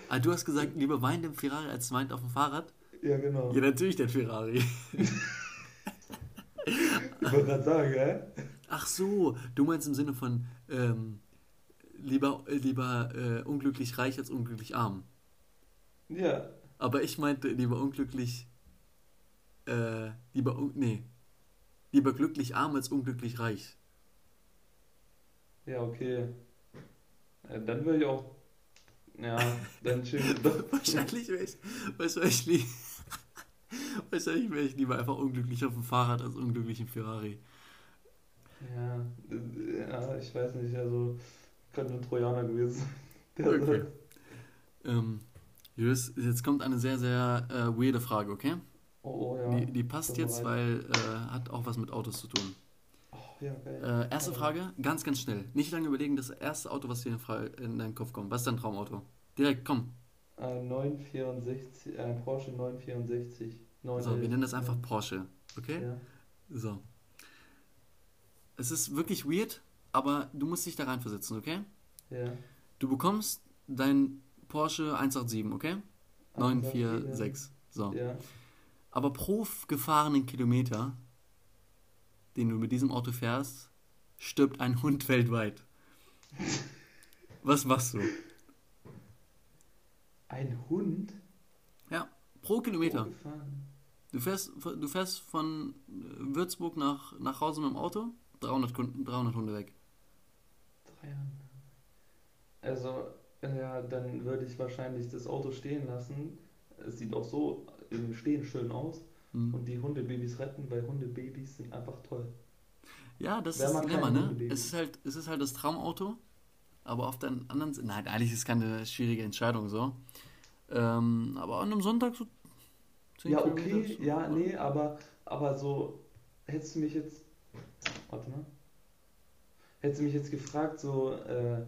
Ah, du hast gesagt, lieber weint im Ferrari als weint auf dem Fahrrad? Ja, genau. Ja, natürlich der Ferrari. ich wollte gerade sagen, hä? Ach so, du meinst im Sinne von ähm, lieber, lieber äh, unglücklich reich als unglücklich arm. Ja. Aber ich meinte lieber unglücklich, äh, lieber, nee, lieber glücklich arm als unglücklich reich. Ja, okay. Dann würde ich auch Ja, dann schön. wahrscheinlich wäre ich, wahrscheinlich, li wahrscheinlich wäre ich lieber einfach unglücklich auf dem Fahrrad als unglücklich im Ferrari. Ja, ja, ich weiß nicht, also könnte ein Trojaner gewesen sein. Okay. Ähm, Julius, jetzt kommt eine sehr, sehr äh, weirde Frage, okay? Oh, oh ja. Die, die passt jetzt, bereit. weil äh, hat auch was mit Autos zu tun. Oh, ja, geil. Äh, erste Frage, ganz, ganz schnell. Nicht lange überlegen, das erste Auto, was dir in, in deinen Kopf kommt. Was ist dein Traumauto? Direkt, komm. Ein 964, ein Porsche 964. So, wir nennen das einfach Porsche, okay? Ja. So. Es ist wirklich weird, aber du musst dich da reinversetzen, okay? Ja. Du bekommst dein Porsche 187, okay? 946. So. Ja. Aber pro gefahrenen Kilometer, den du mit diesem Auto fährst, stirbt ein Hund weltweit. Was machst du? Ein Hund? Ja, pro Kilometer. Du fährst, du fährst von Würzburg nach, nach Hause mit dem Auto, 300, Kunden, 300 Hunde weg. Drei Jahre. Also, ja, dann würde ich wahrscheinlich das Auto stehen lassen. Es sieht auch so im Stehen schön aus. Hm. Und die Hundebabys retten, weil Hundebabys sind einfach toll. Ja, das Wer ist das Dilemma, ne? Es ist halt, es ist halt das Traumauto, aber auf der anderen Seite, nein, eigentlich ist es keine schwierige Entscheidung so. Ähm, aber an einem Sonntag so 10 Ja, Kilometer okay, ist- ja, nee, aber, aber so, hättest du mich jetzt, warte mal, hättest du mich jetzt gefragt, so, äh,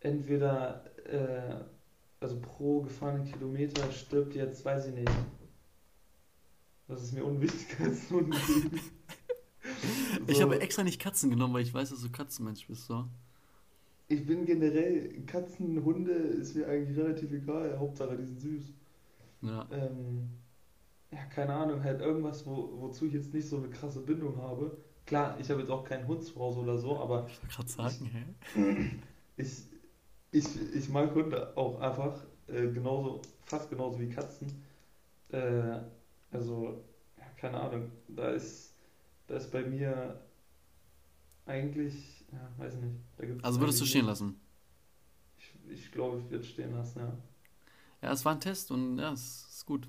entweder, äh, also pro gefahrenen Kilometer stirbt jetzt, weiß ich nicht, das ist mir unwichtiger als ein Hundebaby. Ich So, habe extra nicht Katzen genommen, weil ich weiß, dass du Katzenmensch bist, so. Ich bin generell, Katzen, Hunde ist mir eigentlich relativ egal, Hauptsache die sind süß. Ja. Ähm, ja, keine Ahnung, halt irgendwas, wo, wozu ich jetzt nicht so eine krasse Bindung habe. Klar, ich habe jetzt auch keinen Hund zu Hause oder so, aber Ich wollte gerade sagen, hä? ich, ich, ich mag Hunde auch einfach äh, genauso, fast genauso wie Katzen. Äh, also, ja, keine Ahnung, da ist, da ist bei mir eigentlich, ja, weiß nicht, da gibt's Also würdest du stehen nicht- lassen? Ich, ich glaube, ich würde stehen lassen, ja. Ja, es war ein Test und ja, es ist gut.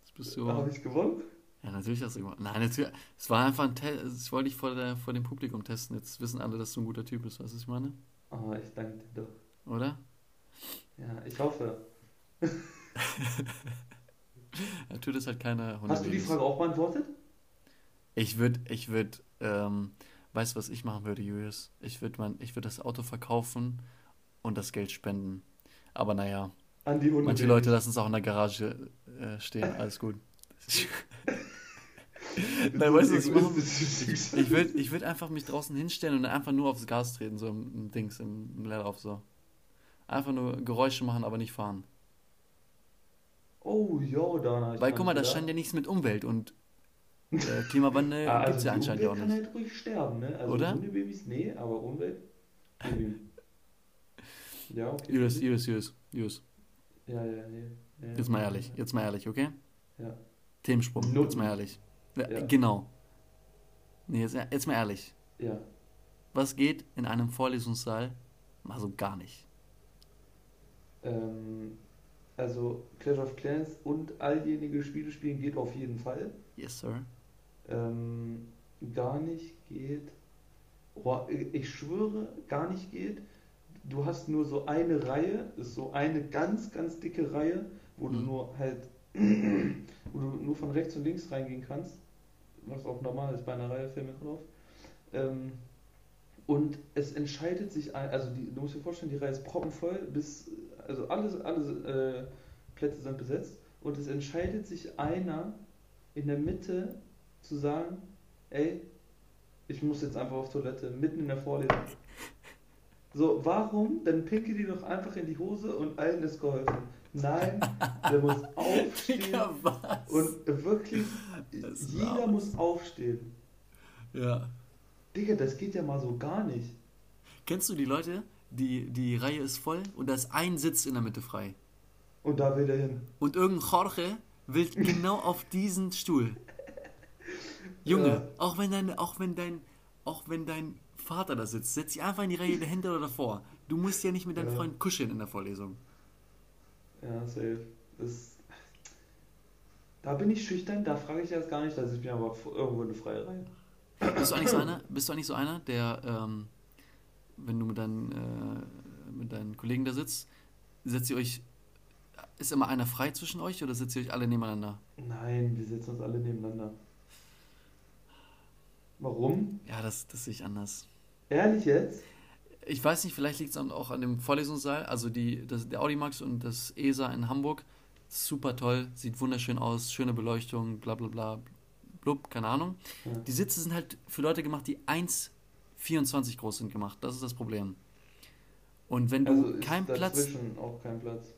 Jetzt bist du. Habe ich gewonnen? Ja, natürlich hast du gemacht. Nein, natürlich. Es war einfach ein Test. Ich wollte dich vor, der, vor dem Publikum testen. Jetzt wissen alle, dass du ein guter Typ bist, weißt du, was ich meine? Oh, ich danke dir doch. Oder? Ja, ich hoffe. Tut es halt keine Hast du die. Frage auch beantwortet? Ich würde, ich würde, ähm, weißt du, was ich machen würde, Julius? Ich würde würde das Auto verkaufen und das Geld spenden. Aber naja, An die manche Leute lassen es auch in der Garage äh, stehen. Alles gut. Nein, weißt du, was ich machen Ich, ich würde ich würd einfach mich draußen hinstellen und einfach nur aufs Gas treten, so im, im Dings, im, im Leerlauf so. Einfach nur Geräusche machen, aber nicht fahren. Oh, jo, Dana. Weil guck mal, da ja. stand ja nichts mit Umwelt und äh, Klimawandel Ah, ja die anscheinend ja auch Umwelt nicht. kann halt ruhig sterben, ne? Also Oder? Hundebabys, nee, aber Umwelt. Ja, okay. Julius, Julius, Julius, Julius. Ja, ja, nee. Ja, Jetzt mal ehrlich, jetzt mal ehrlich, okay? Ja. Themensprung, Nutten. jetzt mal ehrlich. Ja, Ja. Genau. Nee, jetzt, jetzt mal ehrlich. Ja. Was geht in einem Vorlesungssaal mal so gar nicht? Ähm, also Clash of Clans und all diejenigen Spiele spielen geht auf jeden Fall. Yes, sir. Ähm, gar nicht geht. Oh, ich schwöre, gar nicht geht. Du hast nur so eine Reihe, ist so eine ganz, ganz dicke Reihe, wo du Mhm. nur halt, wo du nur von rechts und links reingehen kannst. Was auch normal ist bei einer Reihe, fällt mir gerade auf. Ähm, und es entscheidet sich, ein, also die, du musst dir vorstellen, die Reihe ist proppenvoll, bis, also alle, alle äh, Plätze sind besetzt. Und es entscheidet sich einer in der Mitte zu sagen, ey, ich muss jetzt einfach auf Toilette, mitten in der Vorlesung. So, warum? Dann pinkel die doch einfach in die Hose und allen ist geholfen. Nein, der muss aufstehen was? und wirklich, jeder laut. muss aufstehen. ja. Digga, das geht ja mal so gar nicht. Kennst du die Leute, die, die Reihe ist voll und da ist ein Sitz in der Mitte frei? Und da will der hin. Und irgendein Jorge will genau auf diesen Stuhl. Junge, Ja. auch wenn dein, auch wenn dein, auch wenn dein Vater da sitzt, setz dich einfach in die Reihe der Hände oder davor. Du musst ja nicht mit deinem Ja. Freund kuscheln in der Vorlesung. Ja, safe. Das, da bin ich schüchtern, da frage ich erst gar nicht, dass ich mir aber irgendwo eine freie Reihe. Bist du eigentlich so einer, bist du eigentlich so einer, der, ähm, wenn du mit deinen, äh, mit deinen Kollegen da sitzt, setzt ihr euch, ist immer einer frei zwischen euch oder setzt ihr euch alle nebeneinander? Nein, wir setzen uns alle nebeneinander. Warum? Ja, das, das sehe ich anders. Ehrlich jetzt? Ich weiß nicht, vielleicht liegt es auch an dem Vorlesungssaal, also die, das, der Audimax und das ESA in Hamburg. Super toll, sieht wunderschön aus, schöne Beleuchtung, bla bla bla, blub, keine Ahnung. Ja. Die Sitze sind halt für Leute gemacht, die 1,24 groß sind gemacht. Das ist das Problem. Und wenn du Also keinen Platz, auch kein Platz.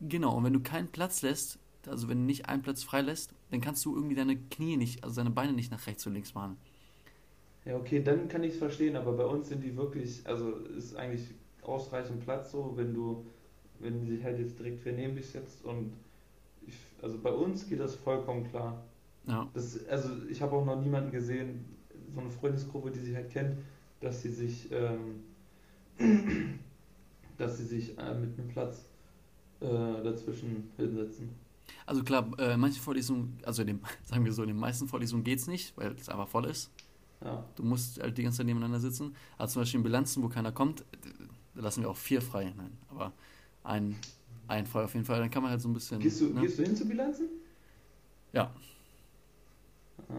genau, und wenn du keinen Platz lässt, also wenn du nicht einen Platz frei lässt, dann kannst du irgendwie deine Knie nicht, also deine Beine nicht nach rechts und links machen. Ja, okay, dann kann ich es verstehen, aber bei uns sind die wirklich, also ist eigentlich ausreichend Platz so, wenn du, wenn die sich halt jetzt direkt neben dich setzt und ich, also bei uns geht das vollkommen klar. Ja, Das, also ich habe auch noch niemanden gesehen, so eine Freundesgruppe, die sich halt kennt, dass sie sich, ähm, dass sie sich äh, mit einem Platz äh, dazwischen hinsetzen. also klar, äh, in manchen Vorlesungen, also in dem, sagen wir so, in den meisten Vorlesungen geht es nicht, weil es einfach voll ist. Ja, Du musst halt die ganze Zeit nebeneinander sitzen. Also zum Beispiel in Bilanzen, wo keiner kommt, da lassen wir auch vier frei. Nein, aber ein, ein frei auf jeden Fall. Dann kann man halt so ein bisschen. gehst du, ne? gehst du hin zu Bilanzen? Ja, Ah.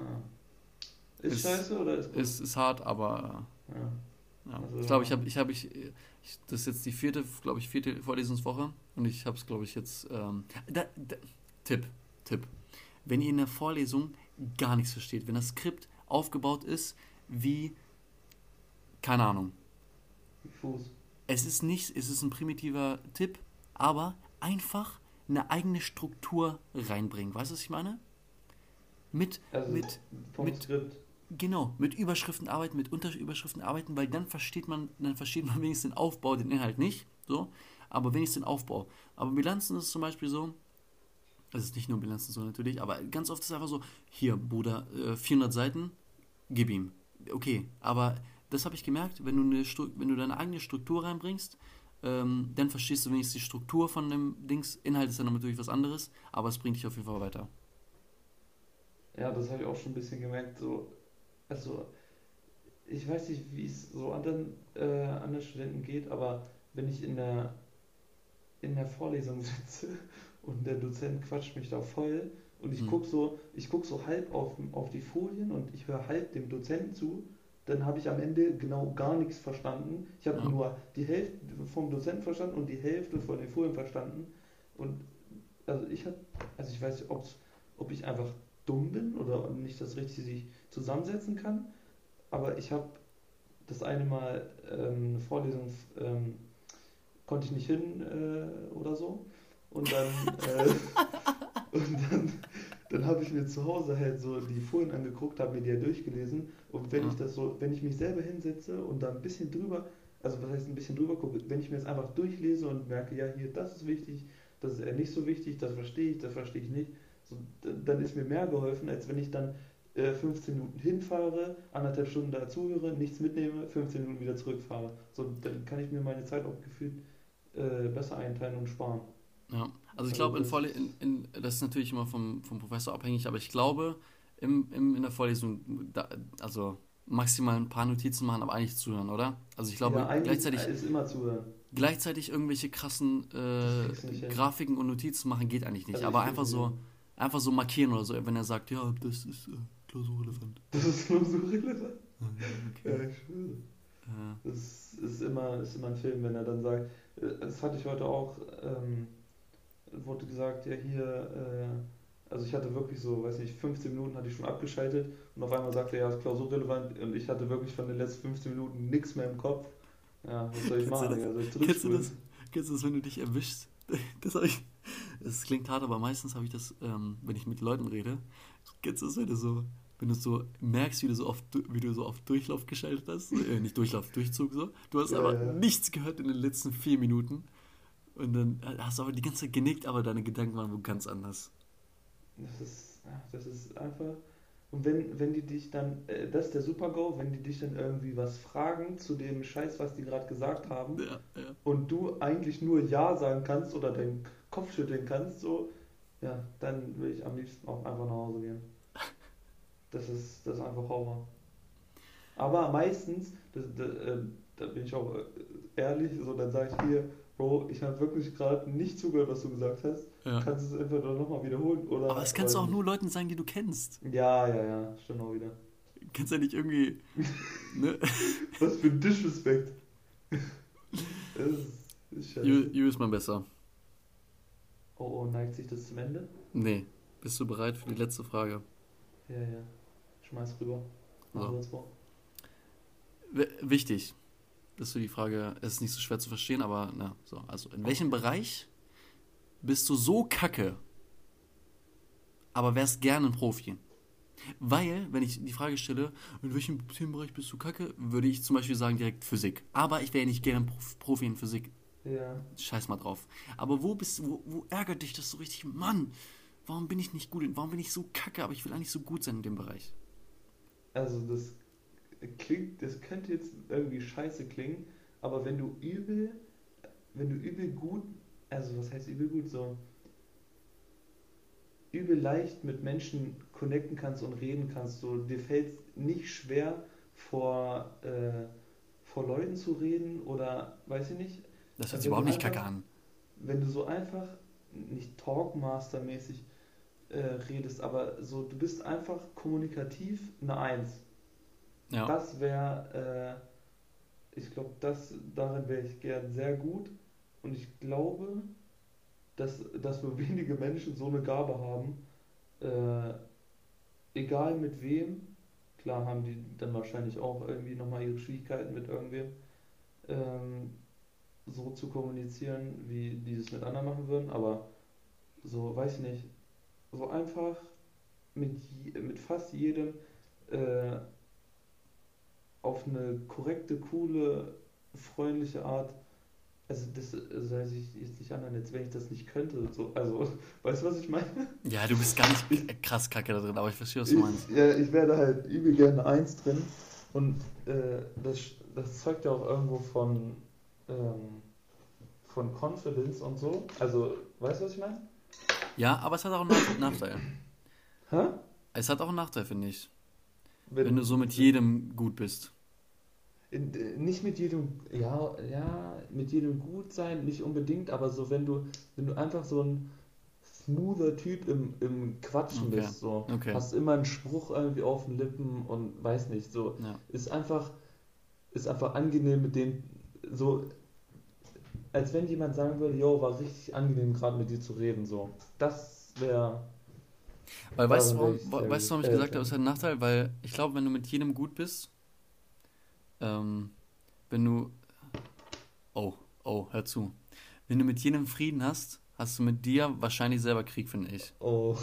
Ist, Ist- scheiße oder ist gut? ist, ist hart, aber ja. äh, ja. Also- ich glaube, ich habe, ich habe, ich, ich, das ist jetzt die vierte, glaube ich, vierte Vorlesungswoche und ich habe es, glaube ich, jetzt. Ähm, da, da, Tipp, Tipp. Wenn ihr in der Vorlesung gar nichts versteht, wenn das Skript aufgebaut ist wie, keine Ahnung, Fuß. Es ist nicht, es ist ein primitiver Tipp, aber einfach eine eigene Struktur reinbringen. Weißt du, was ich meine? Mit, Also mit, mit- Skript. genau, mit Überschriften arbeiten, mit Unterüberschriften arbeiten, weil dann versteht man, dann versteht man wenigstens den Aufbau, den Inhalt nicht, so, aber wenigstens den Aufbau. Aber Bilanzen ist zum Beispiel so, es ist nicht nur Bilanzen so natürlich, aber ganz oft ist es einfach so, hier, Bruder, äh, 400 Seiten, gib ihm. Okay, aber das habe ich gemerkt, wenn du, eine Stru wenn du deine eigene Struktur reinbringst, ähm, dann verstehst du wenigstens die Struktur von dem Dings. Inhalt ist dann natürlich was anderes, aber es bringt dich auf jeden Fall weiter. Ja, das habe ich auch schon ein bisschen gemerkt. So, also, ich weiß nicht, wie es so anderen, äh, anderen Studenten geht, aber wenn ich in der, in der Vorlesung sitze und der Dozent quatscht mich da voll und ich Mhm. gucke so, ich guck so halb auf, auf die Folien und ich höre halb dem Dozenten zu, dann habe ich am Ende genau gar nichts verstanden. Ich habe Ja. nur die Hälfte vom Dozenten verstanden und die Hälfte von den Folien verstanden. Und also ich habe, also ich weiß nicht, ob ich einfach dumm bin oder nicht das richtig sich zusammensetzen kann, aber ich habe das eine Mal ähm, eine Vorlesung ähm, konnte ich nicht hin äh, oder so und dann äh, und dann, dann habe ich mir zu Hause halt so die Folien angeguckt, habe mir die ja durchgelesen und wenn Ja. ich das so, wenn ich mich selber hinsetze und da ein bisschen drüber, also was heißt ein bisschen drüber gucke, wenn ich mir das einfach durchlese und merke, ja hier, das ist wichtig, das ist eher nicht so wichtig, das verstehe ich, das verstehe ich nicht, so, dann ist mir mehr geholfen, als wenn ich dann äh, 15 Minuten hinfahre, anderthalb Stunden da zuhöre, nichts mitnehme, 15 Minuten wieder zurückfahre. So, dann kann ich mir meine Zeit auch gefühlt äh, besser einteilen und sparen. Ja, also ich glaube, in Vorle in, in, das ist natürlich immer vom, vom Professor abhängig, aber ich glaube, im, im, in der Vorlesung, da, also maximal ein paar Notizen machen, aber eigentlich zuhören, oder? Also ich glaube, ja, gleichzeitig, ist immer zuhören. gleichzeitig irgendwelche krassen äh. Grafiken und Notizen machen geht eigentlich nicht, Also aber einfach so, einfach so markieren oder so, wenn er sagt, ja, das ist äh, klausurrelevant. Das ist nur so relevant. Ja, okay. ich schwöre. Ja. Das ist immer, ist immer ein Film, wenn er dann sagt, äh, das hatte ich heute auch, ähm, wurde gesagt, ja hier, äh, also ich hatte wirklich so, weiß nicht, 15 Minuten hatte ich schon abgeschaltet und auf einmal sagte er, ja, ist klausurrelevant und ich hatte wirklich von den letzten 15 Minuten nichts mehr im Kopf. Ja, was soll ich machen, das? Digga? Soll ich Kennst du das? Kennst du das, wenn du dich erwischst? Das, ich, das klingt hart, aber meistens habe ich das, ähm, wenn ich mit Leuten rede. Kennst du das, wenn du so, wenn du so merkst, wie du so oft, wie du so auf Durchlauf geschaltet hast? Äh, nicht Durchlauf, Durchzug so. Du hast Ja, aber ja. nichts gehört in den letzten vier Minuten. Und dann hast du aber die ganze Zeit genickt, aber deine Gedanken waren wo ganz anders. Das ist, das ist einfach, Und wenn, wenn die dich dann, äh, das ist der Super-GO, wenn die dich dann irgendwie was fragen zu dem Scheiß, was die gerade gesagt haben, Ja, ja. und du eigentlich nur Ja sagen kannst oder den Kopf schütteln kannst, so, ja, dann will ich am liebsten auch einfach nach Hause gehen. Das ist, das ist einfach Horror. Aber meistens, das, das, äh, da bin ich auch äh, ehrlich, so dann sage ich hier, Bro, ich habe wirklich gerade nicht zugehört, was du gesagt hast. Ja. Kannst du es entweder nochmal wiederholen oder. Aber das kannst du auch nur Leuten sagen, die du kennst. Ja, ja, ja, stimmt auch wieder. Du kannst ja nicht irgendwie. ne? Was für ein Disrespect. das ist, ist scheiße. You, you ist mal besser. Oh, oh, neigt sich das zum Ende? Nee. Bist du bereit für die letzte Frage? Ja, ja. Schmeiß rüber. Mach So. vor. W wichtig. Das ist so die Frage, es ist nicht so schwer zu verstehen, aber na, so. Also, in welchem Bereich bist du so kacke, aber wärst gerne ein Profi? Weil, wenn ich die Frage stelle, in welchem Themenbereich bist du kacke, würde ich zum Beispiel sagen direkt Physik. Aber ich wäre nicht gerne Profi in Physik. Ja. Scheiß mal drauf. Aber wo bist wo, wo ärgert dich das so richtig? Mann, warum bin ich nicht gut? in- Warum bin ich so kacke, aber ich will eigentlich so gut sein in dem Bereich? Also das klingt, das könnte jetzt irgendwie scheiße klingen, aber wenn du übel, wenn du übel gut, also was heißt übel gut, so übel leicht mit Menschen connecten kannst und reden kannst, so dir fällt nicht schwer vor, äh, vor Leuten zu reden oder weiß ich nicht, Das hört Also sich überhaupt nicht kacke an. wenn du so einfach nicht Talkmaster-mäßig äh, redest, aber so du bist einfach kommunikativ eine Eins. Ja. Das wäre, äh, ich glaube, das darin wäre ich gern sehr gut. Und ich glaube, dass, dass nur wenige Menschen so eine Gabe haben, äh, egal mit wem, klar haben die dann wahrscheinlich auch irgendwie nochmal ihre Schwierigkeiten mit irgendwem, ähm, so zu kommunizieren, wie die das mit anderen machen würden, aber so, weiß ich nicht, so einfach mit, mit fast jedem äh, auf eine korrekte, coole, freundliche Art. Also das soll sich jetzt nicht anhören, als wenn ich das nicht könnte. So, also, weißt du, was ich meine? Ja, du bist gar nicht krass kacke da drin, aber ich verstehe, was du meinst. Ich, ja, ich werde halt übel gerne Eins drin. Und äh, das, das zeugt ja auch irgendwo von, ähm, von Confidence und so. Also, weißt du, was ich meine? Ja, aber es hat auch einen Nach- Nachteil. Hä? Es hat auch einen Nachteil, finde ich. Wenn du so mit jedem gut bist. Äh, nicht mit jedem, ja, ja, mit jedem gut sein, nicht unbedingt, aber so wenn du, wenn du einfach so ein smoother Typ im, im Quatschen Okay, bist, so, okay. hast immer einen Spruch irgendwie auf den Lippen und weiß nicht, so, Ja. ist einfach, ist einfach angenehm mit dem, so, als wenn jemand sagen würde, yo, war richtig angenehm gerade mit dir zu reden, so, das wäre, Weil weißt du, warum, weißt du, warum ich gesagt habe, es hat einen Nachteil? Weil ich glaube, wenn du mit jedem gut bist, ähm, wenn du, oh, oh, hör zu. Wenn du mit jedem Frieden hast, hast du mit dir wahrscheinlich selber Krieg, finde ich. oh,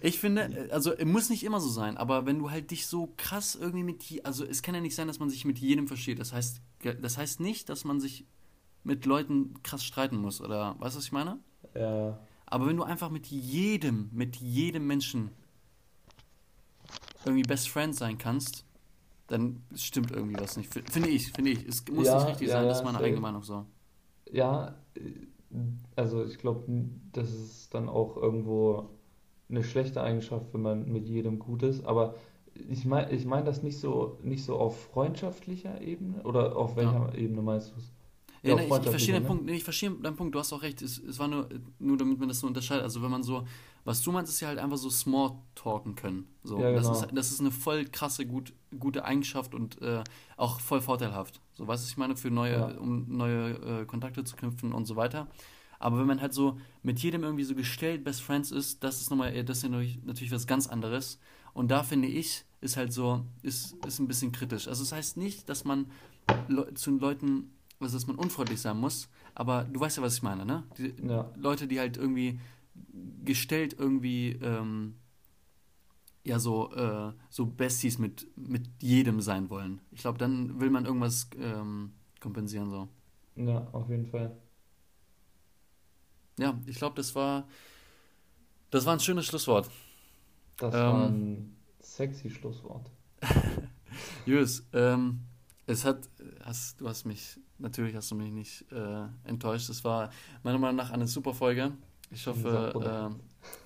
Ich finde, also es muss nicht immer so sein, aber wenn du halt dich so krass irgendwie mit, also es kann ja nicht sein, dass man sich mit jedem versteht. Das heißt, das heißt nicht, dass man sich mit Leuten krass streiten muss oder, weißt du, was ich meine? ja, Aber wenn du einfach mit jedem, mit jedem Menschen irgendwie Best Friend sein kannst, dann stimmt irgendwie was nicht. Finde ich, finde ich. Es muss Ja, nicht richtig ja, sein, ja, das ist meine safe. eigene Meinung so. Ja, äh, also ich glaube, das ist dann auch irgendwo eine schlechte Eigenschaft, wenn man mit jedem gut ist. Aber ich meine, ich meine das nicht so, nicht so auf freundschaftlicher Ebene oder auf welcher Ebene meinst du es? Ja, Ja, ne, ich, ich verstehe den ne? Punkt, nee, ich verstehe deinen Punkt, du hast auch recht. Es, es war nur, nur damit man das so unterscheidet. Also wenn man so, was du meinst, ist ja halt einfach so small talken können. So, Ja, das genau. ist, das ist eine voll krasse, gut, gute Eigenschaft und äh, auch voll vorteilhaft. So, weißt du, was ich meine, für neue, Ja. um neue äh, Kontakte zu knüpfen und so weiter. Aber wenn man halt so mit jedem irgendwie so gestellt Best Friends ist, das ist nochmal, das ist ja natürlich, was ganz anderes. Und da finde ich, ist halt so, ist, ist ein bisschen kritisch. Also es das heißt nicht, dass man Le zu den Leuten, also dass man unfreundlich sein muss, aber du weißt ja, was ich meine, ne? Die Ja, Leute, die halt irgendwie gestellt irgendwie, ähm, ja, so, äh, so Besties mit, mit jedem sein wollen. Ich glaube, dann will man irgendwas ähm, kompensieren, so. ja, auf jeden Fall. Ja, ich glaube, das war, das war ein schönes Schlusswort. Das Ähm, war ein sexy Schlusswort. Julius, ähm, es hat, hast, du hast mich, natürlich hast du mich nicht äh, enttäuscht. Es war meiner Meinung nach eine super Folge. Ich hoffe,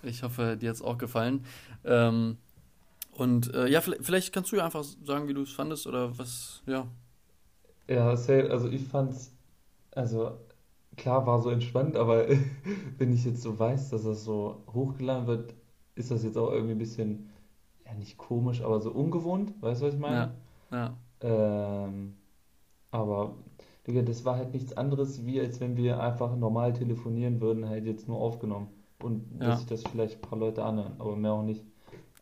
äh, ich hoffe, dir hat es auch gefallen. Ähm, und äh, ja, vielleicht, vielleicht, kannst du ja einfach sagen, wie du es fandest oder was, ja. Ja, also ich fand's, also klar war so entspannt, aber wenn ich jetzt so weiß, dass das so hochgeladen wird, ist das jetzt auch irgendwie ein bisschen, ja nicht komisch, aber so ungewohnt, weißt du, was ich meine? Ja, ja. Ähm, aber, Digga, das war halt nichts anderes, wie als wenn wir einfach normal telefonieren würden, halt jetzt nur aufgenommen. Und ja. dass sich das vielleicht ein paar Leute anhören, aber mehr auch nicht.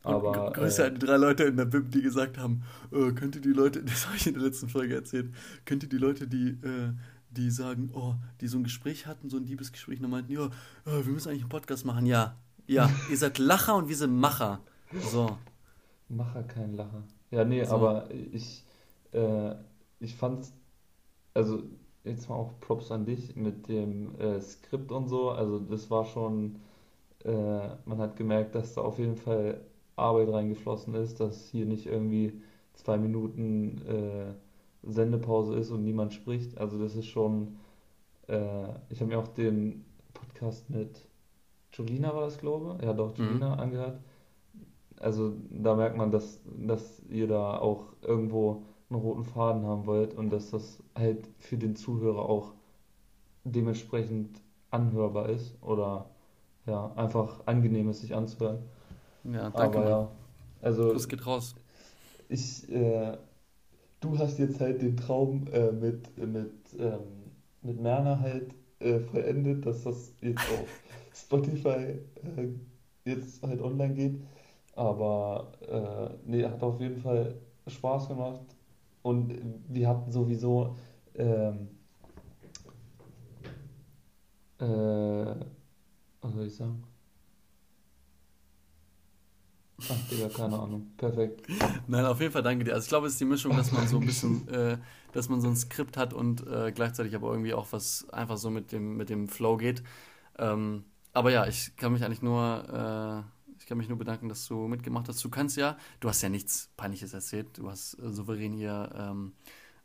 Aber, und Grüße äh, an die drei Leute in der BIM, die gesagt haben, äh, könnt ihr die Leute, das habe ich in der letzten Folge erzählt, könnt ihr die Leute, die, äh, die sagen, oh, die so ein Gespräch hatten, so ein Liebesgespräch, und meinten, ja, äh, wir müssen eigentlich einen Podcast machen. Ja, ja, ihr seid Lacher und wir sind Macher. So. Macher, kein Lacher. Ja, nee, so. aber ich, äh, ich fand's, also jetzt mal auch Props an dich mit dem äh, Skript und so. Also das war schon, äh, man hat gemerkt, dass da auf jeden Fall Arbeit reingeflossen ist, dass hier nicht irgendwie zwei Minuten äh, Sendepause ist und niemand spricht. Also das ist schon, äh, ich habe mir auch den Podcast mit Julina war das, glaube ich. Ja, doch. Julina mhm. angehört. Also da merkt man, dass, dass ihr da auch irgendwo einen roten Faden haben wollt und dass das halt für den Zuhörer auch dementsprechend anhörbar ist oder ja, einfach angenehm ist, sich anzuhören. Ja, danke. Aber ja, also. Das geht raus. Ich, äh, du hast jetzt halt den Traum äh, mit, mit, ähm, mit Merner halt äh, vollendet, dass das jetzt auf Spotify äh, jetzt halt online geht. Aber äh, nee, hat auf jeden Fall Spaß gemacht. Und wir hatten sowieso ähm, äh, was soll ich sagen? Ach, Digga, keine Ahnung. Perfekt. Nein, auf jeden Fall danke dir. Also ich glaube, es ist die Mischung, dass man so ein bisschen, äh, dass man so ein Skript hat und äh, gleichzeitig aber irgendwie auch was einfach so mit dem, mit dem Flow geht. Ähm, aber ja, ich kann mich eigentlich nur, äh, kann mich nur bedanken, dass du mitgemacht hast. Du kannst ja, du hast ja nichts Peinliches erzählt. Du hast äh, souverän hier ähm,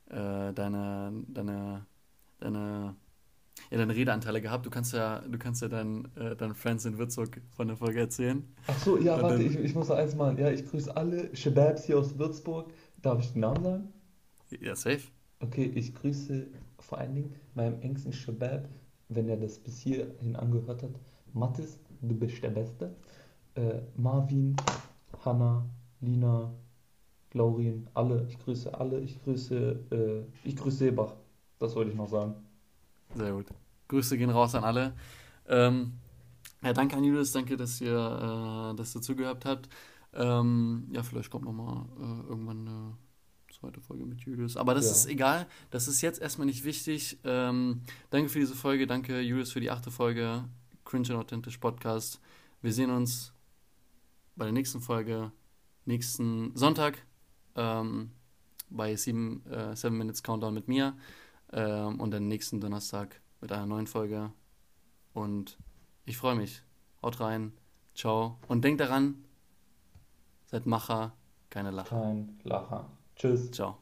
äh, deine, deine, deine ja, deine Redeanteile gehabt. Du kannst ja, du kannst ja deinen, äh, deinen Friends in Würzburg von der Folge erzählen. Ach so, ja, Und warte, dann, ich, ich muss noch eins machen. Ja, ich grüße alle Shababs hier aus Würzburg. Darf ich den Namen sagen? Ja, safe. Okay, ich grüße vor allen Dingen meinem engsten Shabab, wenn er das bis hierhin angehört hat. Mathis, du bist der Beste. Äh, Marvin, Hanna, Lina, Laurin, alle. Ich grüße alle. Ich grüße, äh, ich grüße Seebach. Das wollte ich noch sagen. Sehr gut. Grüße gehen raus an alle. Ähm, ja, danke an Julius, danke, dass ihr, äh, dass ihr zugehört habt. Ähm, ja, vielleicht kommt nochmal äh, irgendwann eine zweite Folge mit Julius. Aber das ja. ist egal. Das ist jetzt erstmal nicht wichtig. Ähm, danke für diese Folge. Danke, Julius, für die achte Folge. Cringe and Authentisch Podcast. Wir sehen uns bei der nächsten Folge nächsten Sonntag ähm, bei 7 äh, Seven Minutes Countdown mit mir. Ähm, und dann nächsten Donnerstag mit einer neuen Folge. Und ich freue mich. Haut rein. Ciao. Und denkt daran, seid Macher, keine Lacher. Kein Lacher. Tschüss. Ciao.